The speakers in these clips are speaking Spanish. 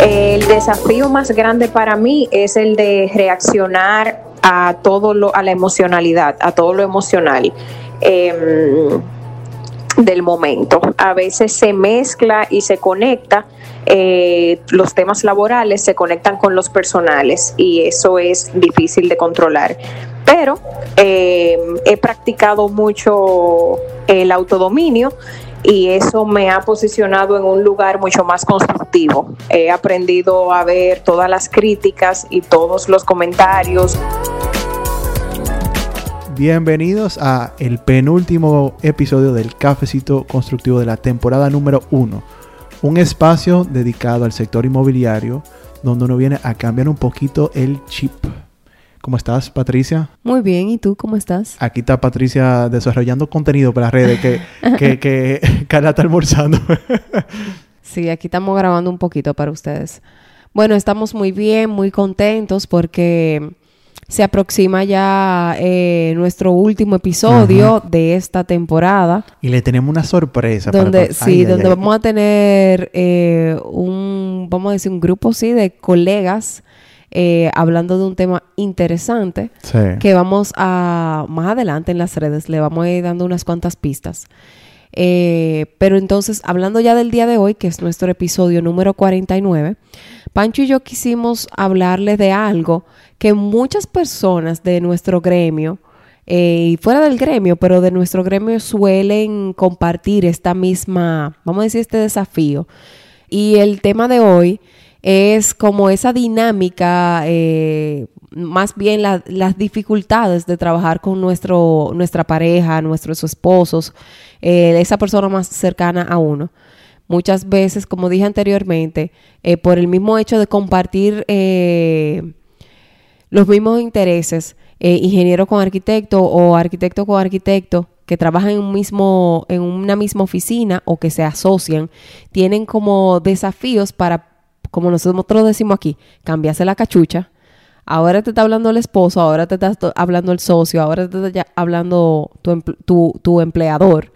El desafío más grande para mí es el de reaccionar a todo lo, a la emocionalidad, a todo lo emocional. Em, del momento. A veces se mezcla y se conecta, eh, los temas laborales se conectan con los personales y eso es difícil de controlar. Pero eh, he practicado mucho el autodominio y eso me ha posicionado en un lugar mucho más constructivo. He aprendido a ver todas las críticas y todos los comentarios. Bienvenidos a el penúltimo episodio del Cafecito Constructivo de la temporada número 1. Un espacio dedicado al sector inmobiliario donde uno viene a cambiar un poquito el chip. ¿Cómo estás, Patricia? Muy bien, ¿y tú cómo estás? Aquí está Patricia desarrollando contenido para las redes que, que, que Carla está almorzando. sí, aquí estamos grabando un poquito para ustedes. Bueno, estamos muy bien, muy contentos porque se aproxima ya eh, nuestro último episodio de esta temporada. Y le tenemos una sorpresa. Donde, sí, donde vamos a tener eh, un, vamos a decir, un grupo, sí, de colegas eh, hablando de un tema interesante que vamos a, más adelante en las redes, le vamos a ir dando unas cuantas pistas. pero entonces, hablando ya del día de hoy, que es nuestro episodio número 49, Pancho y yo quisimos hablarles de algo que muchas personas de nuestro gremio, eh, y fuera del gremio, pero de nuestro gremio suelen compartir esta misma, vamos a decir, este desafío. Y el tema de hoy es como esa dinámica, eh, más bien las dificultades de trabajar con nuestro, nuestra pareja, nuestros esposos, eh, esa persona más cercana a uno. Muchas veces, como dije anteriormente, por el mismo hecho de compartir los mismos intereses, eh, ingeniero con arquitecto o arquitecto con arquitecto, que trabajan en, un mismo, en una misma oficina o que se asocian, tienen como desafíos para, como nosotros decimos aquí, cambiarse la cachucha. Ahora te está hablando el esposo, ahora te está hablando el socio, ahora te está hablando tu, tu empleador.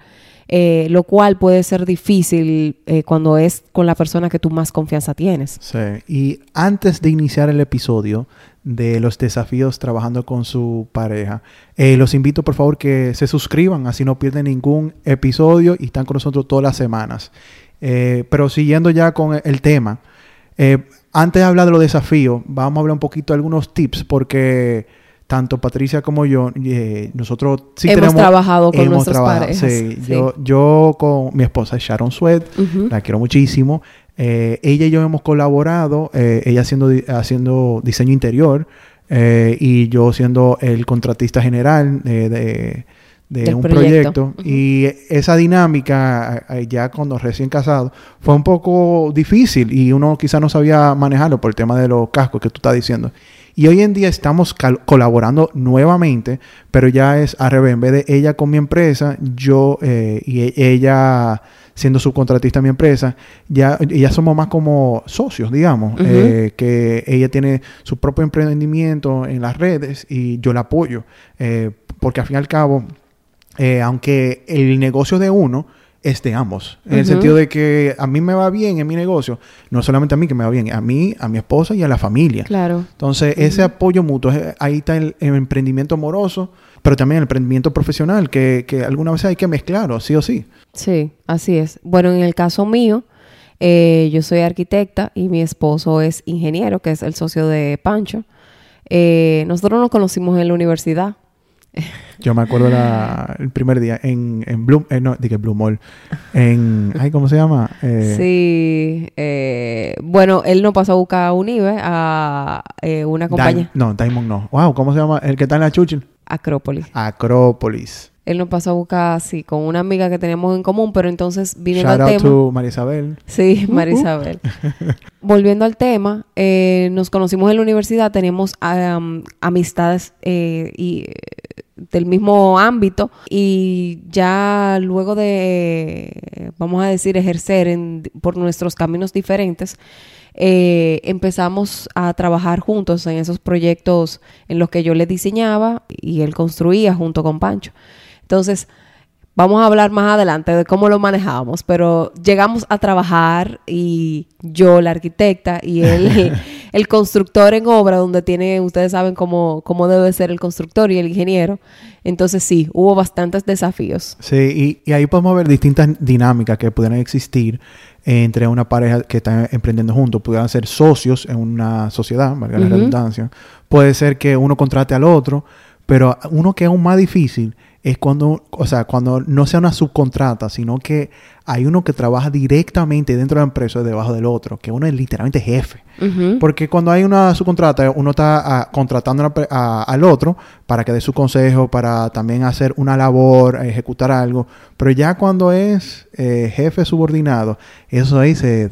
Eh, lo cual puede ser difícil eh, cuando es con la persona que tú más confianza tienes. Sí, y antes de iniciar el episodio de los desafíos trabajando con su pareja, eh, los invito por favor que se suscriban, así no pierden ningún episodio y están con nosotros todas las semanas. pero siguiendo ya con el tema, antes de hablar de los desafíos, vamos a hablar un poquito de algunos tips porque tanto Patricia como yo, eh, nosotros sí hemos trabajado con nuestros parejas. Sí, Yo, yo con mi esposa Sharon Sweat, la quiero muchísimo. Eh, ella y yo hemos colaborado, eh, ella haciendo, haciendo diseño interior y yo siendo el contratista general de, un proyecto. Y esa dinámica, ya cuando recién casado, fue un poco difícil y uno quizá no sabía manejarlo por el tema de los cascos que tú estás diciendo. Y hoy en día estamos colaborando nuevamente, pero ya es al revés. En vez de ella con mi empresa, yo eh, y e-, ella siendo subcontratista de mi empresa, ya, ya somos más como socios, digamos, eh, que ella tiene su propio emprendimiento en las redes y yo la apoyo, eh, porque al fin y al cabo, aunque el negocio de uno es de ambos. En el sentido de que a mí me va bien en mi negocio, no solamente a mí que me va bien, a mí, a mi esposa y a la familia. Claro. Entonces, ese apoyo mutuo, ahí está el, emprendimiento amoroso, pero también el emprendimiento profesional, que, que alguna vez hay que mezclarlo, sí o sí. Sí, así es. Bueno, en el caso mío, eh, yo soy arquitecta y mi esposo es ingeniero, que es el socio de Pancho. Eh, nosotros nos conocimos en la universidad. Yo me acuerdo el primer día en, en Bloom, eh, no, dije Blue Mall, en, ay, ¿cómo se llama? Eh, sí, eh, bueno, él no pasó a buscar a Unive, a eh, una compañía. no, Diamond no. Wow, ¿cómo se llama? El que está en la Chuchil. Acrópolis. Acrópolis. Él nos pasó a buscar así con una amiga que teníamos en común, pero entonces viniendo Shout al out tema. To María Isabel. Sí, María Isabel. Volviendo al tema, eh, nos conocimos en la universidad, teníamos amistades y del mismo ámbito y ya luego de, vamos a decir, ejercer por nuestros caminos diferentes, eh, empezamos a trabajar juntos en esos proyectos en los que yo le diseñaba y él construía junto con Pancho. Entonces, Vamos a hablar más adelante de cómo lo manejábamos, pero llegamos a trabajar y yo, la arquitecta, y él, el constructor en obra, donde tiene, ustedes saben cómo, cómo debe ser el constructor y el ingeniero. Entonces sí, hubo bastantes desafíos. Sí, y, ahí podemos ver distintas dinámicas que pudieran existir entre una pareja que está emprendiendo juntos. Pudieran ser socios en una sociedad, valga la redundancia. Puede ser que uno contrate al otro, pero uno que es aún más difícil es cuando, o sea, cuando no sea una subcontrata, sino que hay uno que trabaja directamente dentro de la empresa debajo del otro, que uno es literalmente jefe. Porque cuando hay una subcontrata, uno está ah, contratando al otro para que dé su consejo, para también hacer una labor, ejecutar algo. Pero ya cuando es eh, jefe subordinado, eso ahí se,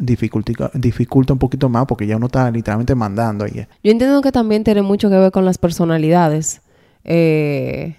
dificulta, dificulta un poquito más porque ya uno está literalmente mandando ahí. Yo entiendo que también tiene mucho que ver con las personalidades. Eh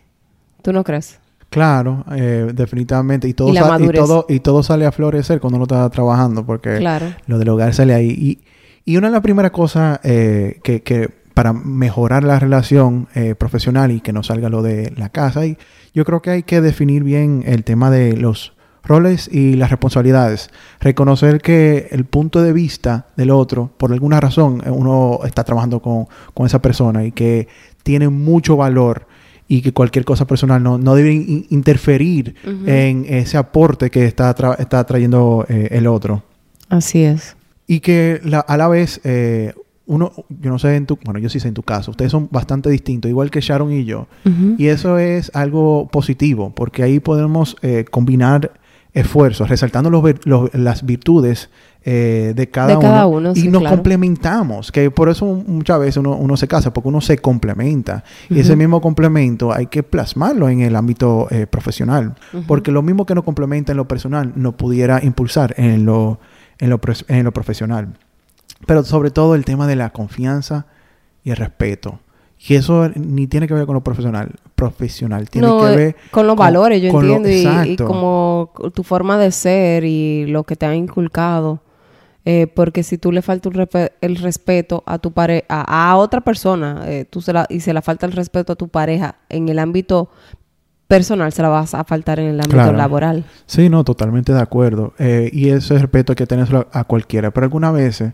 ¿Tú no crees? Claro, eh, definitivamente. Y todo, y, todo, y todo sale a florecer cuando uno está trabajando, porque lo del hogar sale ahí. Y, y una de las primeras cosas eh, que, que, para mejorar la relación eh, profesional y que no salga lo de la casa, y yo creo que hay que definir bien el tema de los roles y las responsabilidades. Reconocer que el punto de vista del otro, por alguna razón, uno está trabajando con, con esa persona y que tiene mucho valor y que cualquier cosa personal no, no debe interferir en ese aporte que está, está trayendo eh, el otro. Así es. Y que a la vez, eh, uno, yo no sé en tu, bueno, yo sí sé en tu caso, ustedes son bastante distintos, igual que Sharon y yo. Y eso es algo positivo, porque ahí podemos eh, combinar esfuerzos, resaltando los, las virtudes eh, de cada, uno, y nos complementamos, que por eso muchas veces uno, se casa, porque uno se complementa. Y ese mismo complemento hay que plasmarlo en el ámbito eh, profesional, porque lo mismo que nos complementa en lo personal no pudiera impulsar en lo, en lo, en lo profesional. Pero sobre todo el tema de la confianza y el respeto. Y eso ni tiene que ver con lo profesional, profesional, tiene que ver eh, con los valores, yo entiendo, y, y, como tu forma de ser y lo que te ha inculcado. Eh, porque si tú le faltas el respeto a tu pareja, a, otra persona, eh, tú se la, y se le falta el respeto a tu pareja en el ámbito personal, se la vas a faltar en el ámbito laboral. Sí, no, totalmente de acuerdo. Eh, y ese respeto hay que tenerlo a, cualquiera. Pero algunas veces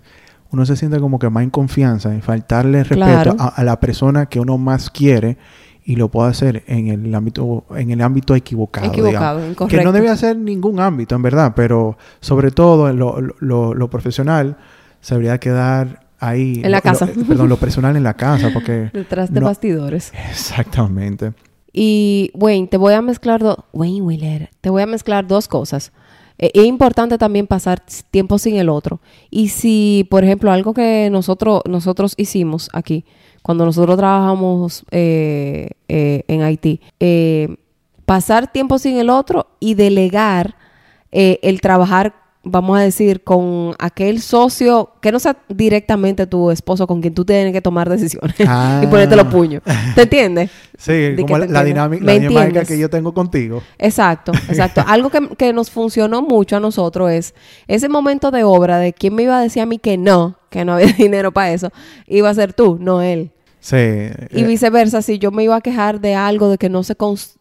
uno se siente como que más en confianza en faltarle respeto a, la persona que uno más quiere y lo puede hacer en el ámbito en el ámbito equivocado, equivocado que no debe ser ningún ámbito en verdad pero sobre todo lo, lo, lo profesional se debería quedar ahí en la casa. perdón lo personal en la casa porque detrás de bastidores. Exactamente. Y Wayne te voy a mezclar dos Wayne Wheeler te voy a mezclar dos cosas. eh, es importante también pasar tiempo sin el otro. Y si por ejemplo algo que nosotros nosotros hicimos aquí cuando nosotros trabajamos eh, eh, en Haití, eh, pasar tiempo sin el otro y delegar el trabajar, vamos a decir, con aquel socio que no sea directamente tu esposo con quien tú tienes que tomar decisiones y ponerte los puños. ¿Te entiendes? Sí, como la, dinámica, que yo tengo contigo. Exacto, exacto. Algo que, que nos funcionó mucho a nosotros es ese momento de obra de quién me iba a decir a mí que no, que no había dinero para eso, iba a ser tú, no él. Sí. Y eh, viceversa, si yo me iba a quejar de algo de que no se,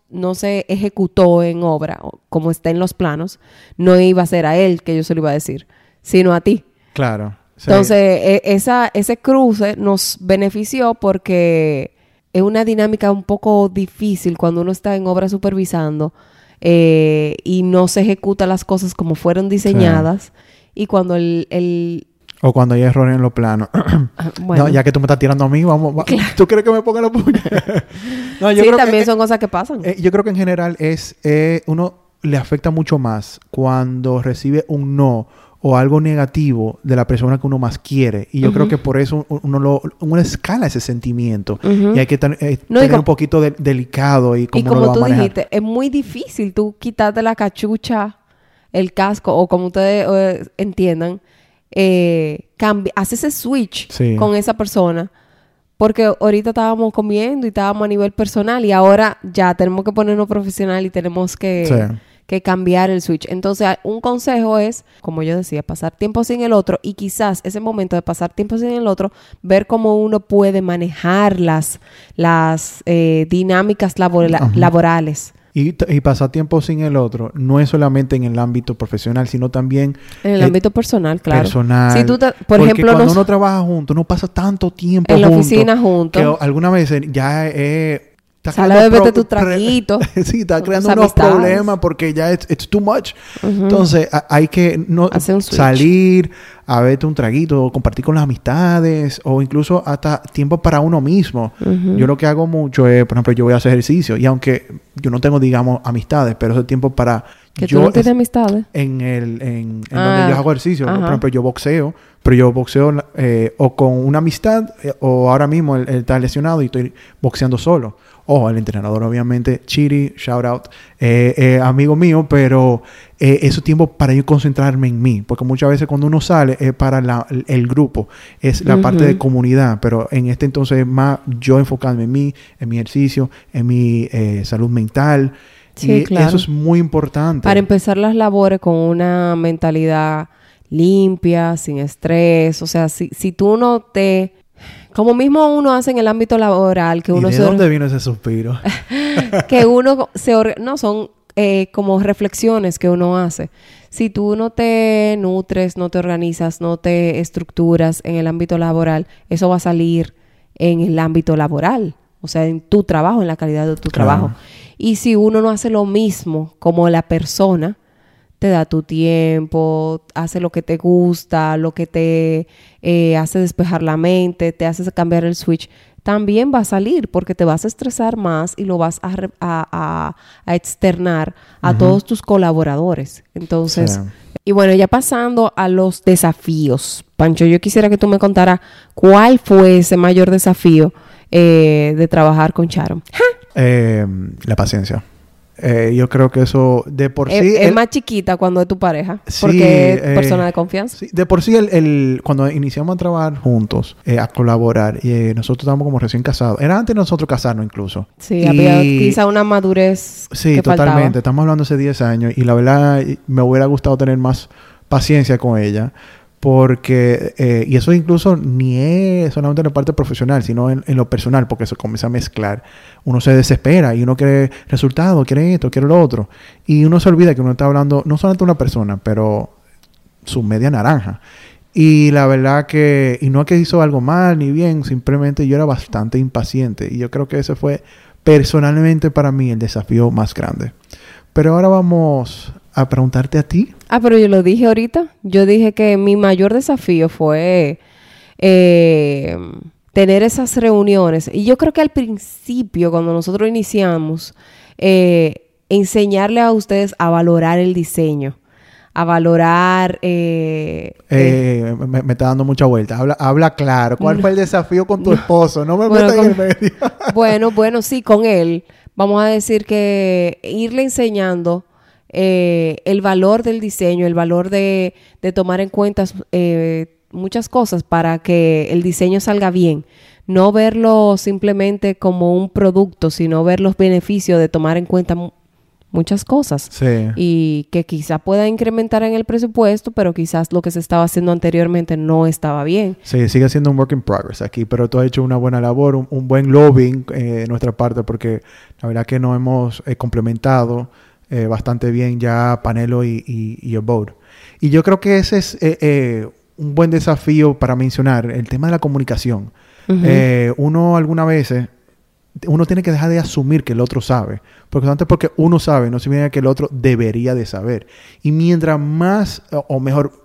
no se ejecutó en obra, como está en los planos, no iba a ser a él que yo se lo iba a decir, sino a ti. Claro. Entonces, e, esa, ese cruce nos benefició porque es una dinámica un poco difícil cuando uno está en obra supervisando eh, y no se ejecuta las cosas como fueron diseñadas. Y cuando el, o cuando hay errores en los planos. Ah, no, ya que tú me estás tirando a mí, vamos. ¿Tú crees que me ponga los puños? no, yo sí, también son cosas que pasan. Eh, yo creo que en general es. Eh, uno le afecta mucho más cuando recibe un no o algo negativo de la persona que uno más quiere. Y yo creo que por eso uno, lo, uno escala ese sentimiento. Y hay que eh, tener un poquito delicado y como, y como tú dijiste, es muy difícil tú quitarte la cachucha, el casco o como ustedes entiendan eh, hace ese switch con esa persona. Porque ahorita estábamos comiendo y estábamos a nivel personal y ahora ya tenemos que ponernos profesional y tenemos que, que cambiar el switch. Entonces, un consejo es, como yo decía, pasar tiempo sin el otro y quizás ese momento de pasar tiempo sin el otro, ver cómo uno puede manejar las, las eh, dinámicas laborales Y, y pasar tiempo sin el otro no es solamente en el ámbito profesional, sino también... En el, ámbito personal, claro. Personal. Si tú por ejemplo, cuando uno trabaja junto, no pasa tanto tiempo en la oficina juntos. Que alguna vez ya es Sale a beberte tu traguito. sí, está creando unos problemas porque ya es it's too much. Entonces, hay que no salir a verte un traguito, compartir con las amistades o incluso hasta tiempo para uno mismo. Yo lo que hago mucho es, por ejemplo, yo voy a hacer ejercicio y aunque yo no tengo, digamos, amistades, pero ese tiempo para ¿Que yo tú no tienes amistades? En el en, donde yo ah, hago ejercicio. Por ejemplo, yo boxeo, pero yo boxeo eh, o con una amistad eh, o ahora mismo él, está lesionado y estoy boxeando solo. Ojo, el entrenador obviamente, Chiri, shout out, eh, amigo mío, pero eh, es tiempo para yo concentrarme en mí, porque muchas veces cuando uno sale es para el grupo, es la parte de comunidad, pero en este entonces es más yo enfocarme en mí, en mi ejercicio, en mi salud mental. Sí, claro. Eso es muy importante. Para empezar las labores con una mentalidad limpia, sin estrés. O sea, si, si tú no te... Como mismo uno hace en el ámbito laboral, que uno ¿Y de dónde vino ese suspiro? que uno se... No, son eh, como reflexiones que uno hace. Si tú no te nutres, no te organizas, no te estructuras en el ámbito laboral, eso va a salir en el ámbito laboral. O sea, en tu trabajo, en la calidad de tu trabajo. Y si uno no hace lo mismo como la persona, te da tu tiempo, hace lo que te gusta, lo que te eh, hace despejar la mente, te hace cambiar el switch, también va a salir porque te vas a estresar más y lo vas a, a, externar a todos tus colaboradores. Entonces, y bueno, ya pasando a los desafíos. Pancho, yo quisiera que tú me contaras cuál fue ese mayor desafío eh, de trabajar con Charo. Eh, la paciencia. Eh, yo creo que eso de por sí... Es, más chiquita cuando es tu pareja. porque es persona de confianza. Sí, de por sí, el, cuando iniciamos a trabajar juntos, a colaborar, y nosotros estábamos como recién casados. Era antes de nosotros casarnos incluso. Sí, había quizá una madurez Sí, totalmente. Estamos hablando hace 10 años y la verdad me hubiera gustado tener más paciencia con ella. Porque, eh, y eso incluso ni es solamente en la parte profesional, sino en, lo personal, porque eso comienza a mezclar. Uno se desespera y uno quiere resultados, quiere esto, quiere lo otro. Y uno se olvida que uno está hablando no solamente de una persona, pero su media naranja. Y la verdad que, y no es que hizo algo mal ni bien, simplemente yo era bastante impaciente. Y yo creo que ese fue personalmente para mí el desafío más grande. Pero ahora vamos a preguntarte a ti. Ah, pero yo lo dije ahorita. Yo dije que mi mayor desafío fue eh, tener esas reuniones. Y yo creo que al principio, cuando nosotros iniciamos, eh, enseñarle a ustedes a valorar el diseño a valorar. Eh, me, está dando mucha vuelta. Habla, habla claro. ¿Cuál fue el desafío con tu esposo? No me bueno, en el medio. bueno, bueno, sí, con él. Vamos a decir que irle enseñando eh, el valor del diseño, el valor de, tomar en cuenta eh, muchas cosas para que el diseño salga bien. No verlo simplemente como un producto, sino ver los beneficios de tomar en cuenta muchas cosas. Y que quizá pueda incrementar en el presupuesto, pero quizás lo que se estaba haciendo anteriormente no estaba bien. Sí, sigue siendo un work in progress aquí, pero tú has hecho una buena labor, un, buen lobbying eh, de nuestra parte, porque la verdad que nos hemos complementado eh, bastante bien ya Panelo y, y, y Y yo creo que ese es eh, eh, un buen desafío para mencionar, el tema de la comunicación. uno algunas veces, uno tiene que dejar de asumir que el otro sabe. Porque antes porque uno sabe, no significa que el otro debería de saber. Y mientras más, o mejor,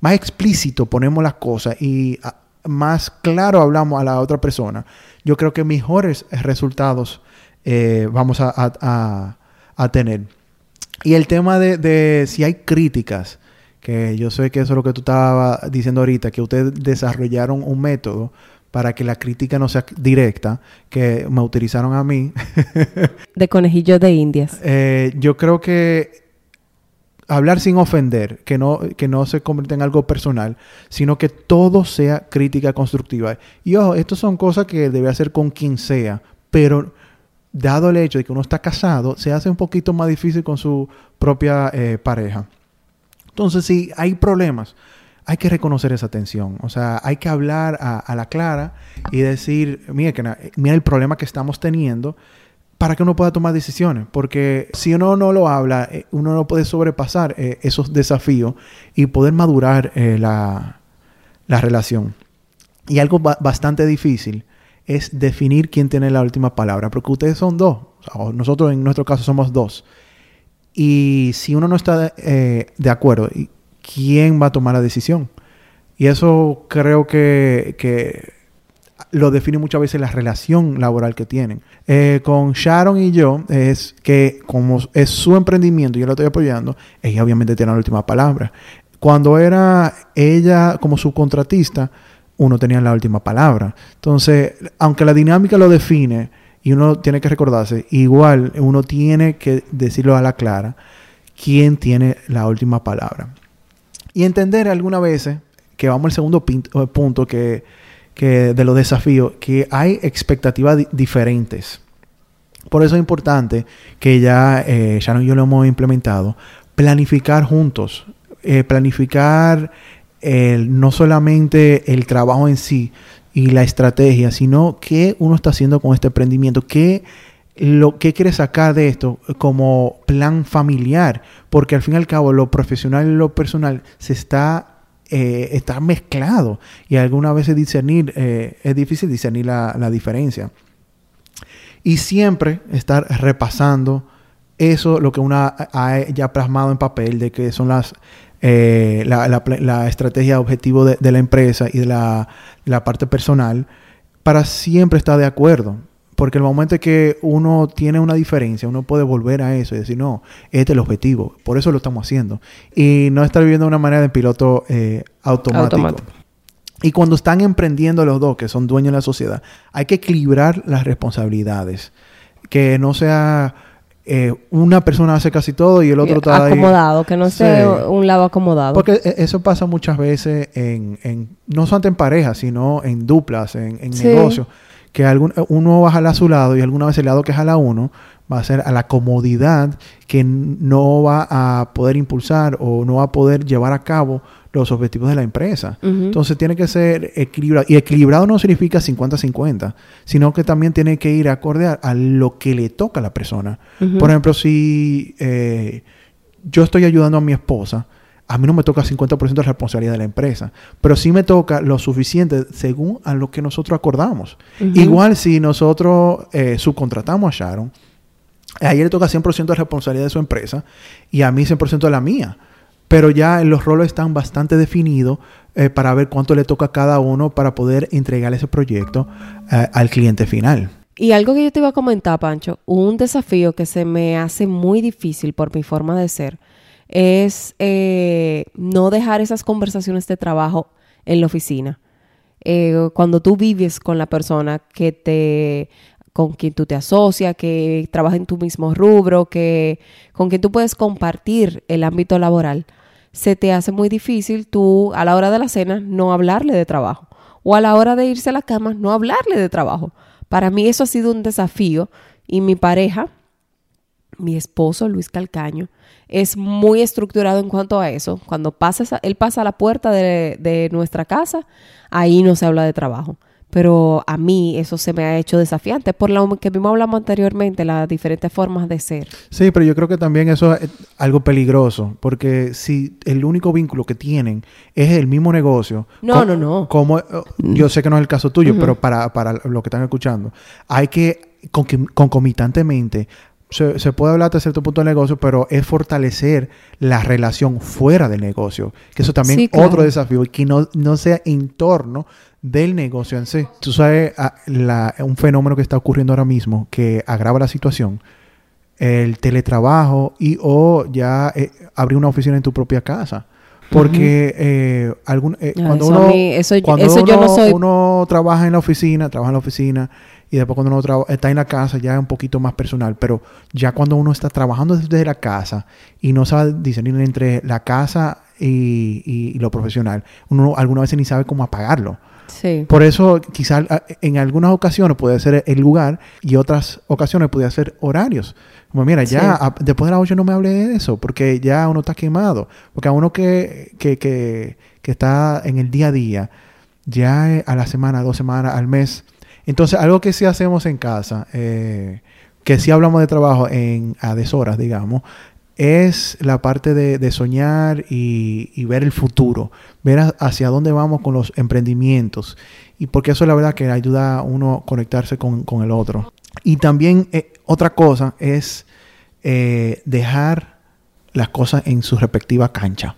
más explícito ponemos las cosas y ah, más claro hablamos a la otra persona, yo creo que mejores resultados vamos a a tener. Y el tema de, si hay críticas, que yo sé que eso es lo que tú estabas diciendo ahorita, que ustedes desarrollaron un método para que la crítica no sea directa, que me utilizaron a mí. de conejillo de indias. Eh, yo creo que hablar sin ofender, que no, que no se convierta en algo personal, sino que todo sea crítica constructiva. Y ojo, estas son cosas que debe hacer con quien sea, pero dado el hecho de que uno está casado, se hace un poquito más difícil con su propia eh, pareja. Entonces, si hay problemas, hay que reconocer esa tensión. O sea, hay que hablar a, la clara y decir, mira, que, mira el problema que estamos teniendo, para que uno pueda tomar decisiones, porque si uno no lo habla, eh, uno no puede sobrepasar eh, esos desafíos y poder madurar eh, la, la, relación. Y algo bastante difícil es definir quién tiene la última palabra, porque ustedes son dos, nosotros en nuestro caso somos dos. Y si uno no está de acuerdo, ¿quién va a tomar la decisión? Y eso creo que, que lo define muchas veces la relación laboral que tienen. Eh, con Sharon y yo es que como es su emprendimiento yo lo estoy apoyando, ella obviamente tiene la última palabra. Cuando era ella como subcontratista, uno tenía la última palabra. Entonces, aunque la dinámica lo define y uno tiene que recordarse, igual uno tiene que decirlo a la clara quién tiene la última palabra. Y entender algunas veces que vamos al segundo punto que que de los desafíos, que hay expectativas diferentes. Por eso es importante que ya eh, y yo lo hemos implementado, planificar juntos, eh, planificar no solamente el trabajo en sí y la estrategia, sino qué uno está haciendo con este emprendimiento, qué, lo, qué quiere sacar de esto como plan familiar, porque al fin y al cabo lo profesional y lo personal se está eh, está mezclado y algunas veces discernir, eh, es difícil discernir la, la, diferencia. Y siempre estar repasando eso, lo que uno ha, ya plasmado en papel, de que son las, eh, la, la, la, estrategia objetivo de, de, la empresa y de la, la parte personal, para siempre estar de acuerdo. Porque el momento que uno tiene una diferencia, uno puede volver a eso y decir, no, este es el objetivo, por eso lo estamos haciendo. Y no estar viviendo de una manera de piloto eh, automático. Y cuando están emprendiendo los dos, que son dueños de la sociedad, hay que equilibrar las responsabilidades. Que no sea eh, una persona hace casi todo y el otro está acomodado, que no sea un lado acomodado. Porque e, eso pasa muchas veces en, en no solamente en pareja, sino en duplas, en, en negocios que algún, uno va a jalar a su lado y alguna vez el lado que jala uno va a ser a la comodidad que no va a poder impulsar o no va a poder llevar a cabo los objetivos de la empresa. Entonces tiene que ser equilibrado. Y equilibrado no significa 50-50, sino que también tiene que ir acorde a, lo que le toca a la persona. Por ejemplo, si eh, yo estoy ayudando a mi esposa, a mí no me toca 50% de responsabilidad de la empresa, pero sí me toca lo suficiente según a lo que nosotros acordamos. Igual si nosotros eh, subcontratamos a Sharon, a ella le toca 100% de responsabilidad de su empresa y a mí 100% de la mía. Pero ya los roles están bastante definidos eh, para ver cuánto le toca a cada uno para poder entregar ese proyecto eh, al cliente final. Y algo que yo te iba a comentar, Pancho, un desafío que se me hace muy difícil por mi forma de ser, es eh, no dejar esas conversaciones de trabajo en la oficina. Cuando tú vives con la persona que te con quien tú te asocias, que trabaja en tu mismo rubro, que con quien tú puedes compartir el ámbito laboral, se te hace muy difícil tú a la hora de la cena no hablarle de trabajo o a la hora de irse a la cama no hablarle de trabajo. Para mí eso ha sido un desafío y mi pareja, mi esposo Luis Calcaño, es muy estructurado en cuanto a eso. Cuando pasa él pasa a la puerta de, nuestra casa, ahí no se habla de trabajo. Pero a mí eso se me ha hecho desafiante, por lo que mismo hablamos anteriormente, las diferentes formas de ser. Sí, pero yo creo que también eso es algo peligroso, porque si el único vínculo que tienen es el mismo negocio. No, no, no. Como, eh, yo sé que no es el caso tuyo, pero para, para lo que están escuchando, hay que concomitantemente se, puede hablar hasta cierto punto de negocio, pero es fortalecer la relación fuera del negocio. Que eso también es otro desafío, que no, no sea en torno del negocio en sí. Tú sabes, ah, un fenómeno que está ocurriendo ahora mismo que agrava la situación, el teletrabajo y o ya eh, abrir una oficina en tu propia casa. Porque eh, algún, eh, cuando, uno, uno trabaja en la oficina, trabaja en la oficina y después cuando uno está en la casa ya es un poquito más personal, pero ya cuando uno está trabajando desde la casa y no sabe discernir entre la casa y, lo profesional, uno alguna vez ni sabe cómo apagarlo. Sí. Por eso quizás en algunas ocasiones puede ser el lugar y otras ocasiones puede ser horarios. Como mira, ya después de las 8 no me hable de eso, porque ya uno está quemado. Porque a uno que, que, que, que está en el día a día, ya a la semana, dos semanas, al mes, entonces, algo que sí hacemos en casa, eh, que si hablamos de trabajo en a deshoras, digamos, es la parte de, soñar y, ver el futuro, ver hacia dónde vamos con los emprendimientos. Y porque eso es la verdad que ayuda a uno a conectarse con, el otro. Y también eh, otra cosa es eh, dejar las cosas en su respectiva cancha.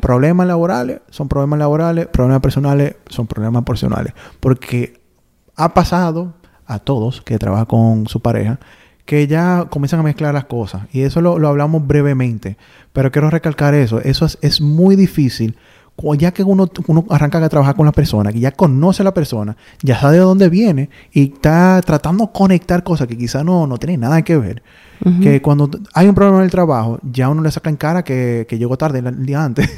Problemas laborales son problemas laborales, problemas personales son problemas personales. Porque ha pasado a todos que trabajan con su pareja que ya comienzan a mezclar las cosas. Y eso lo, hablamos brevemente. Pero quiero recalcar eso. Eso es, muy difícil. Ya que uno, uno arranca a trabajar con la persona, que ya conoce a la persona, ya sabe de dónde viene y está tratando de conectar cosas que quizá no, no tienen nada que ver. Que cuando hay un problema en el trabajo, ya uno le saca en cara que, llegó tarde el día antes.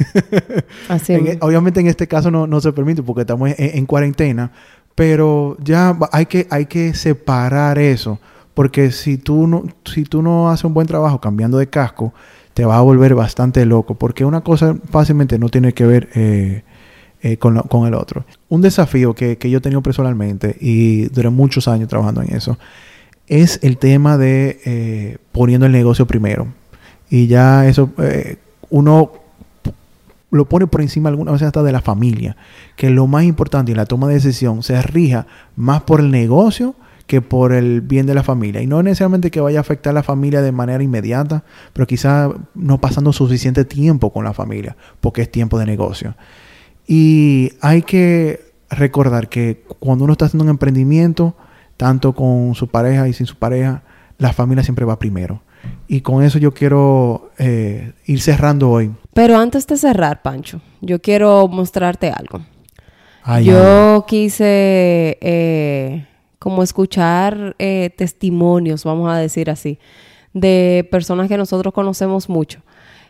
Así e, obviamente en este caso no, se permite porque estamos en, cuarentena, pero ya hay que, hay que separar eso. Porque si tú no, si tú no haces un buen trabajo cambiando de casco, te va a volver bastante loco. Porque una cosa fácilmente no tiene que ver eh, eh, con, con, el otro. Un desafío que, que, yo he tenido personalmente y duré muchos años trabajando en eso es el tema de eh, poniendo el negocio primero. Y ya eso uno lo pone por encima algunas veces hasta de la familia. Que lo más importante en la toma de decisión se rija más por el negocio que por el bien de la familia. Y no necesariamente que vaya a afectar a la familia de manera inmediata, pero quizá no pasando suficiente tiempo con la familia, porque es tiempo de negocio. Y hay que recordar que cuando uno está haciendo un emprendimiento, tanto con su pareja y sin su pareja, la familia siempre va primero. Y con eso yo quiero eh, ir cerrando hoy. Pero antes de cerrar, Pancho, yo quiero mostrarte algo. yo quise eh, como escuchar eh, testimonios, vamos a decir así, de personas que nosotros conocemos mucho,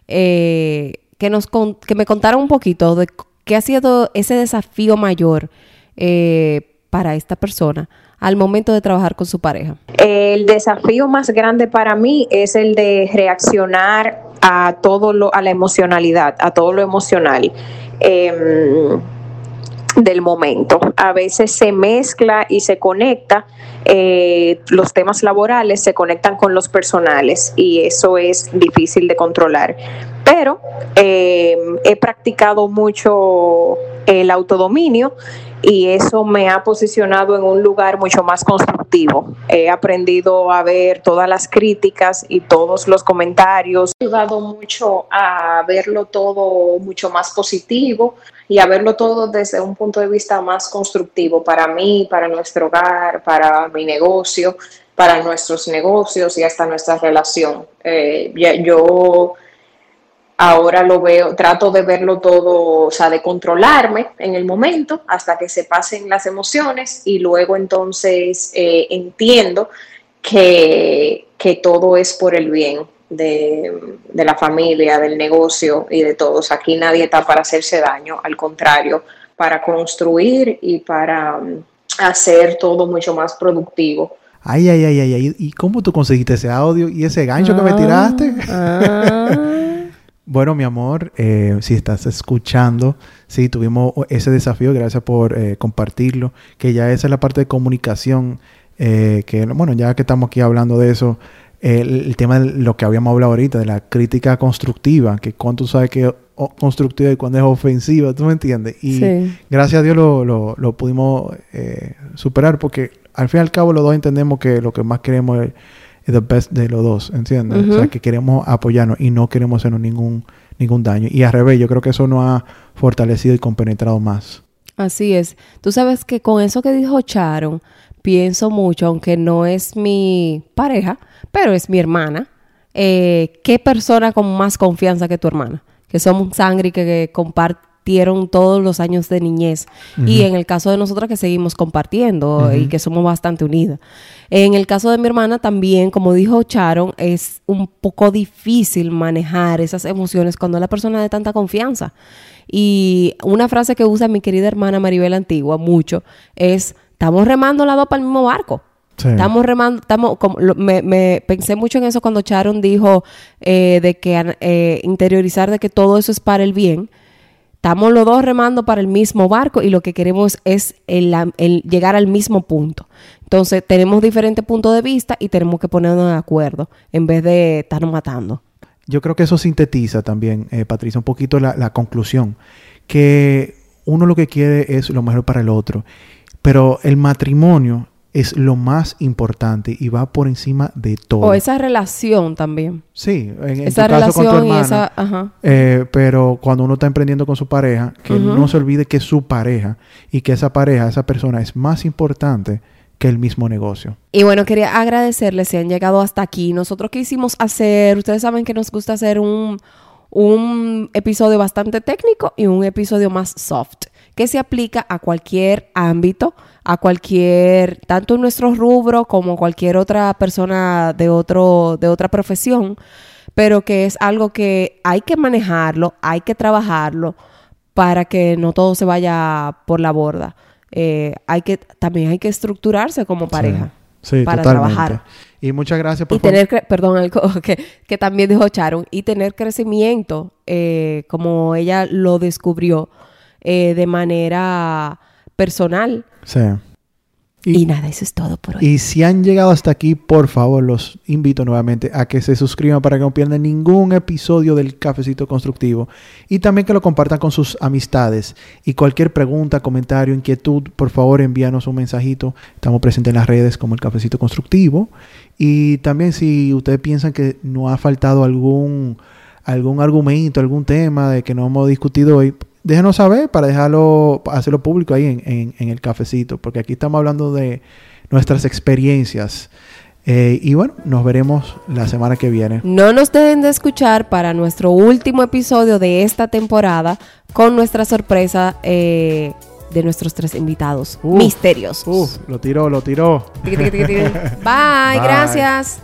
eh, que, nos que me contaron un poquito de qué ha sido ese desafío mayor eh, para esta persona al momento de trabajar con su pareja. El desafío más grande para mí es el de reaccionar a todo lo, a la emocionalidad, a todo lo emocional. Em, del momento. A veces se mezcla y se conecta, eh, los temas laborales se conectan con los personales y eso es difícil de controlar. Pero eh, he practicado mucho el autodominio y eso me ha posicionado en un lugar mucho más constructivo. He aprendido a ver todas las críticas y todos los comentarios. He ayudado mucho a verlo todo mucho más positivo y a verlo todo desde un punto de vista más constructivo para mí, para nuestro hogar, para mi negocio, para nuestros negocios y hasta nuestra relación. Eh, yo Ahora lo veo, trato de verlo todo, o sea, de controlarme en el momento hasta que se pasen las emociones y luego entonces eh, entiendo que, todo es por el bien de, de, la familia, del negocio y de todos. Aquí nadie está para hacerse daño, al contrario, para construir y para mm, hacer todo mucho más productivo. Ay, ay, ay, ay, ¿y cómo tú conseguiste ese audio y ese gancho que me tiraste? Ah. Bueno, mi amor, eh, si estás escuchando, sí, tuvimos ese desafío, gracias por eh, compartirlo, que ya esa es la parte de comunicación, eh, que bueno, ya que estamos aquí hablando de eso, el, tema de lo que habíamos hablado ahorita, de la crítica constructiva, que cuando tú sabes que es constructiva y cuando es ofensiva, ¿tú me entiendes? Y gracias a Dios lo, lo, lo pudimos superar, porque al fin y al cabo los dos entendemos que lo que más queremos es the best de los dos, ¿entiendes? O sea, que queremos apoyarnos y no queremos hacernos ningún, ningún daño. Y al revés, yo creo que eso nos ha fortalecido y compenetrado más. Así es. Tú sabes que con eso que dijo Charon, pienso mucho, aunque no es mi pareja, pero es mi hermana. Eh, ¿Qué persona con más confianza que tu hermana? Que somos sangre y que, que comparte todos los años de niñez. Y en el caso de nosotras que seguimos compartiendo y que somos bastante unidas. En el caso de mi hermana también, como dijo Charon, es un poco difícil manejar esas emociones cuando la persona de tanta confianza. Y una frase que usa mi querida hermana Maribel Antigua mucho es, estamos remando la dos para el mismo barco. Estamos remando, estamos, como, me, pensé mucho en eso cuando Charon dijo eh, de que eh, interiorizar de que todo eso es para el bien Estamos los dos remando para el mismo barco y lo que queremos es el, llegar al mismo punto. Entonces, tenemos diferentes puntos de vista y tenemos que ponernos de acuerdo en vez de estarnos matando. Yo creo que eso sintetiza también, eh, Patricia, un poquito la, la conclusión, que uno lo que quiere es lo mejor para el otro, pero el matrimonio es lo más importante y va por encima de todo. O esa relación también. Sí, en, esa relación caso con tu esa, ajá. Eh, pero cuando uno está emprendiendo con su pareja, que no se olvide que es su pareja y que esa pareja, esa persona es más importante que el mismo negocio. Y bueno, quería agradecerles si han llegado hasta aquí. Nosotros quisimos hacer, ustedes saben que nos gusta hacer un, un episodio bastante técnico y un episodio más soft, que se aplica a cualquier ámbito, a cualquier, tanto en nuestro rubro como cualquier otra persona de, otro, de otra profesión, pero que es algo que hay que manejarlo, hay que trabajarlo para que no todo se vaya por la borda. Eh, hay que, también hay que estructurarse como pareja. Sí, para trabajar. Y muchas gracias por... Y tener, perdón, algo que, que, también dijo Charon, y tener crecimiento, eh, como ella lo descubrió, eh, de manera personal. Sí. Y, nada, eso es todo por hoy. Y si han llegado hasta aquí, por favor, los invito nuevamente a que se suscriban para que no pierdan ningún episodio del Cafecito Constructivo. Y también que lo compartan con sus amistades. Y cualquier pregunta, comentario, inquietud, por favor, envíanos un mensajito. Estamos presentes en las redes como el Cafecito Constructivo. Y también si ustedes piensan que no ha faltado algún, algún argumento, algún tema de que no hemos discutido hoy, déjenos saber para dejarlo, hacerlo público ahí en, el cafecito, porque aquí estamos hablando de nuestras experiencias. Eh, y bueno, nos veremos la semana que viene. No nos dejen de escuchar para nuestro último episodio de esta temporada con nuestra sorpresa eh, de nuestros tres invitados misteriosos. lo tiró, lo tiró. Bye, gracias.